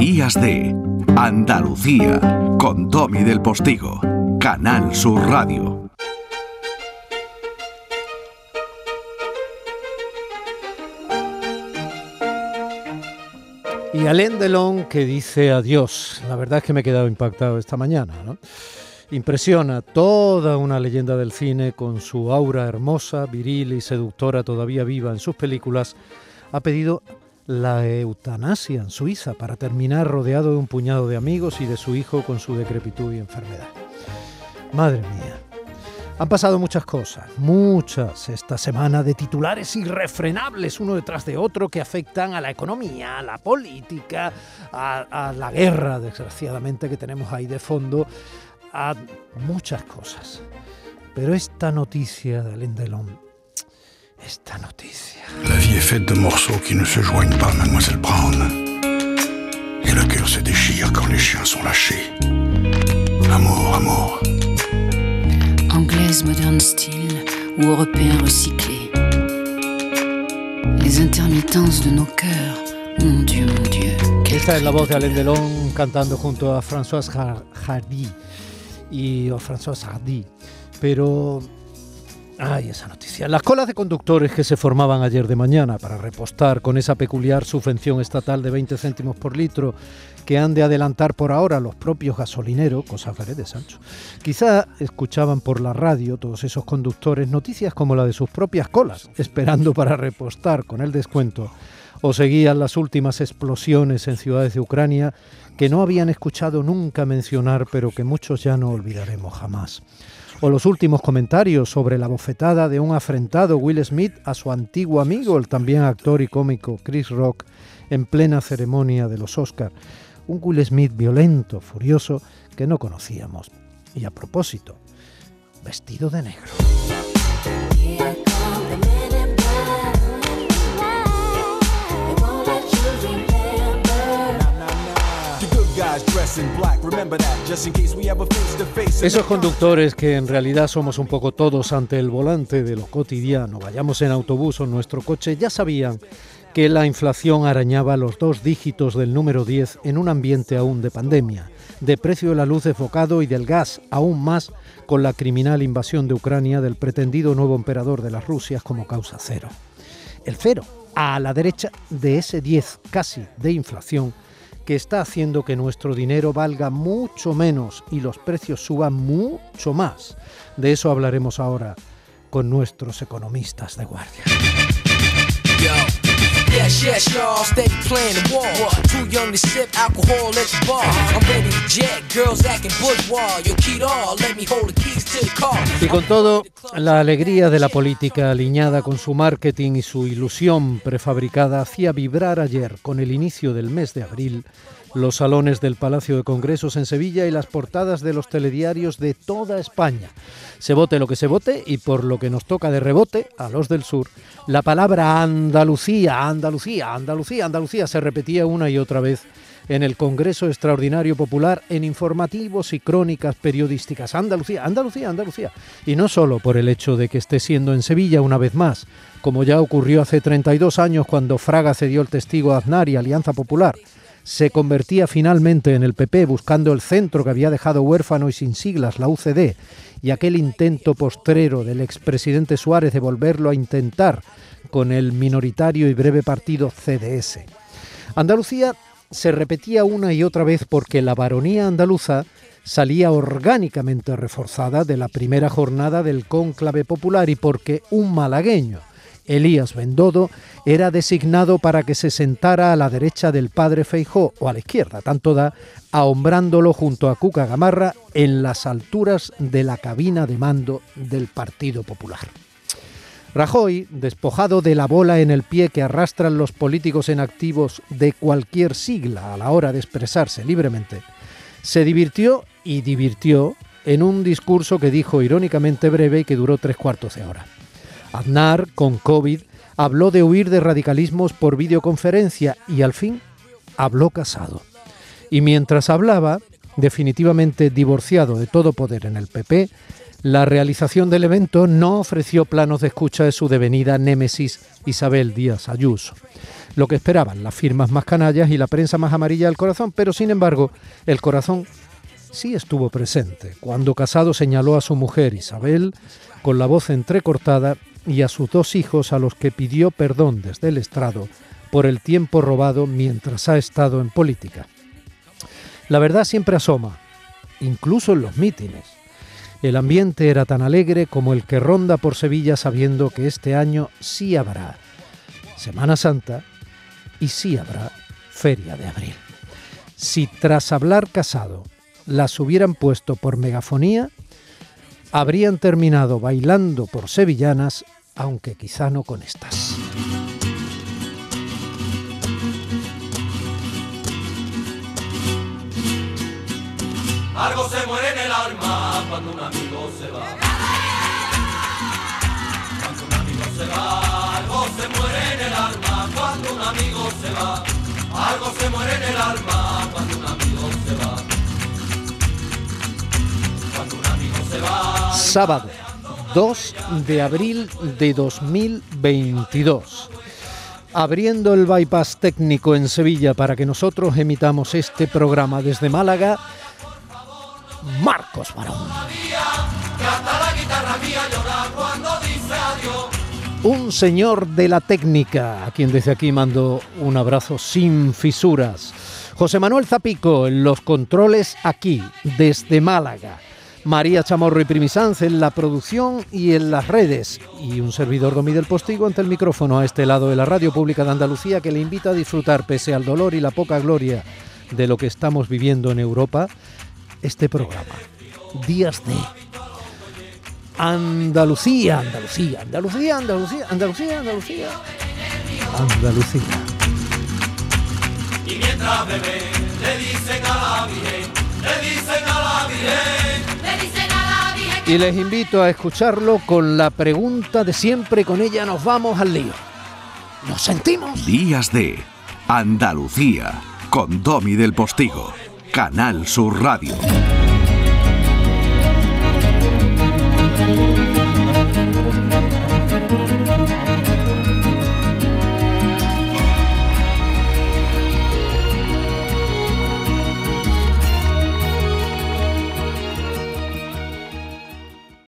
Días de Andalucía con Tommy del Postigo, Canal Sur Radio. Y Alain Delon que dice adiós. La verdad es que me he quedado impactado esta mañana. ¿no? Impresiona toda una leyenda del cine con su aura hermosa, viril y seductora todavía viva en sus películas. Ha pedido la eutanasia en Suiza para terminar rodeado de un puñado de amigos y de su hijo con su decrepitud y enfermedad. Madre mía. Han pasado muchas cosas, muchas esta semana de titulares irrefrenables uno detrás de otro que afectan a la economía, a la política, a, la guerra, desgraciadamente, que tenemos ahí de fondo, a muchas cosas. Pero esta noticia de Alain esta noticia. La vie est faite de morceaux qui ne se joignent pas, mademoiselle Brown. Et le cœur se déchire quand les chiens sont lâchés. Amour, amour. Anglaise moderne style ou européen recyclé. Les intermittences de nos cœurs, mon Dieu, mon Dieu. Esta es la voz de Alain. Delon cantando junto a François Har- Hardy y o François Hardy. Pero ay, esa noticia. Las colas de conductores que se formaban ayer de mañana para repostar con esa peculiar subvención estatal de 20 céntimos por litro que han de adelantar por ahora los propios gasolineros, cosas veredes, Sancho. Quizá escuchaban por la radio todos esos conductores noticias como la de sus propias colas, esperando para repostar con el descuento o seguían las últimas explosiones en ciudades de Ucrania que no habían escuchado nunca mencionar, pero que muchos ya no olvidaremos jamás. O los últimos comentarios sobre la bofetada de un afrentado Will Smith a su antiguo amigo, el también actor y cómico Chris Rock, en plena ceremonia de los Oscar. Un Will Smith violento, furioso, que no conocíamos. Y a propósito, vestido de negro. Esos conductores que en realidad somos un poco todos ante el volante de lo cotidiano, vayamos en autobús o en nuestro coche, ya sabían que la inflación arañaba los dos dígitos del número 10 en un ambiente aún de pandemia, de precio de la luz desbocado y del gas, aún más con la criminal invasión de Ucrania del pretendido nuevo emperador de las Rusias como causa cero. El cero, a la derecha de ese 10 casi de inflación, que está haciendo que nuestro dinero valga mucho menos y los precios suban mucho más. De eso hablaremos ahora con nuestros economistas de guardia. Playing. Too young to alcohol at the bar. All, let me hold the keys to. Y con todo, la alegría de la política alineada con su marketing y su ilusión prefabricada hacía vibrar ayer, con el inicio del mes de abril, los salones del Palacio de Congresos en Sevilla y las portadas de los telediarios de toda España. Se vote lo que se vote y por lo que nos toca de rebote, a los del sur, la palabra Andalucía, Andalucía, Andalucía, Andalucía se repetía una y otra vez en el Congreso Extraordinario Popular en informativos y crónicas periodísticas. Andalucía, Andalucía, Andalucía. Y no solo por el hecho de que esté siendo en Sevilla una vez más, como ya ocurrió hace 32 años cuando Fraga cedió el testigo a Aznar y Alianza Popular, se convertía finalmente en el PP buscando el centro que había dejado huérfano y sin siglas, la UCD, y aquel intento postrero del expresidente Suárez de volverlo a intentar con el minoritario y breve partido CDS. Andalucía se repetía una y otra vez porque la baronía andaluza salía orgánicamente reforzada de la primera jornada del cónclave popular y porque un malagueño, Elías Bendodo, era designado para que se sentara a la derecha del padre Feijó o a la izquierda, tanto da, ahombrándolo junto a Cuca Gamarra en las alturas de la cabina de mando del Partido Popular. Rajoy, despojado de la bola en el pie que arrastran los políticos en activos de cualquier sigla a la hora de expresarse libremente, se divirtió y divirtió en un discurso que dijo irónicamente breve y que duró tres cuartos de hora. Aznar, con COVID, habló de huir de radicalismos por videoconferencia y al fin habló casado. Y mientras hablaba, definitivamente divorciado de todo poder en el PP, La realización del evento no ofreció planos de escucha de su devenida némesis Isabel Díaz Ayuso, lo que esperaban las firmas más canallas y la prensa más amarilla del corazón, pero sin embargo el corazón sí estuvo presente cuando Casado señaló a su mujer Isabel con la voz entrecortada y a sus dos hijos a los que pidió perdón desde el estrado por el tiempo robado mientras ha estado en política. La verdad siempre asoma, incluso en los mítines. El ambiente era tan alegre como el que ronda por Sevilla sabiendo que este año sí habrá Semana Santa y sí habrá Feria de Abril. Si tras hablar casado las hubieran puesto por megafonía, habrían terminado bailando por sevillanas, aunque quizá no con estas. Algo se muere cuando un amigo se va. Cuando un amigo se va, algo se muere en el alma cuando un amigo se va. Algo se muere en el alma cuando un amigo se va. Cuando un amigo se va. Sábado 2 de abril de 2022. Abriendo el bypass técnico en Sevilla para que nosotros emitamos este programa desde Málaga, Marcos Barón. Un señor de la técnica, a quien desde aquí mando un abrazo sin fisuras. José Manuel Zapico en los controles aquí, desde Málaga. María Chamorro y Primisanz en la producción y en las redes. Y un servidor Domi del Postigo ante el micrófono a este lado de la Radio Pública de Andalucía que le invita a disfrutar, pese al dolor y la poca gloria de lo que estamos viviendo en Europa, este programa. Días de Andalucía, Andalucía, Andalucía, Andalucía, Andalucía, Andalucía. Andalucía. Y mientras bebé le dicen a la Virgen, le dicen a la Virgen. Y les invito a escucharlo con la pregunta de siempre, con ella nos vamos al lío. ¿Nos sentimos? Días de Andalucía con Domi del Postigo, Canal Sur Radio.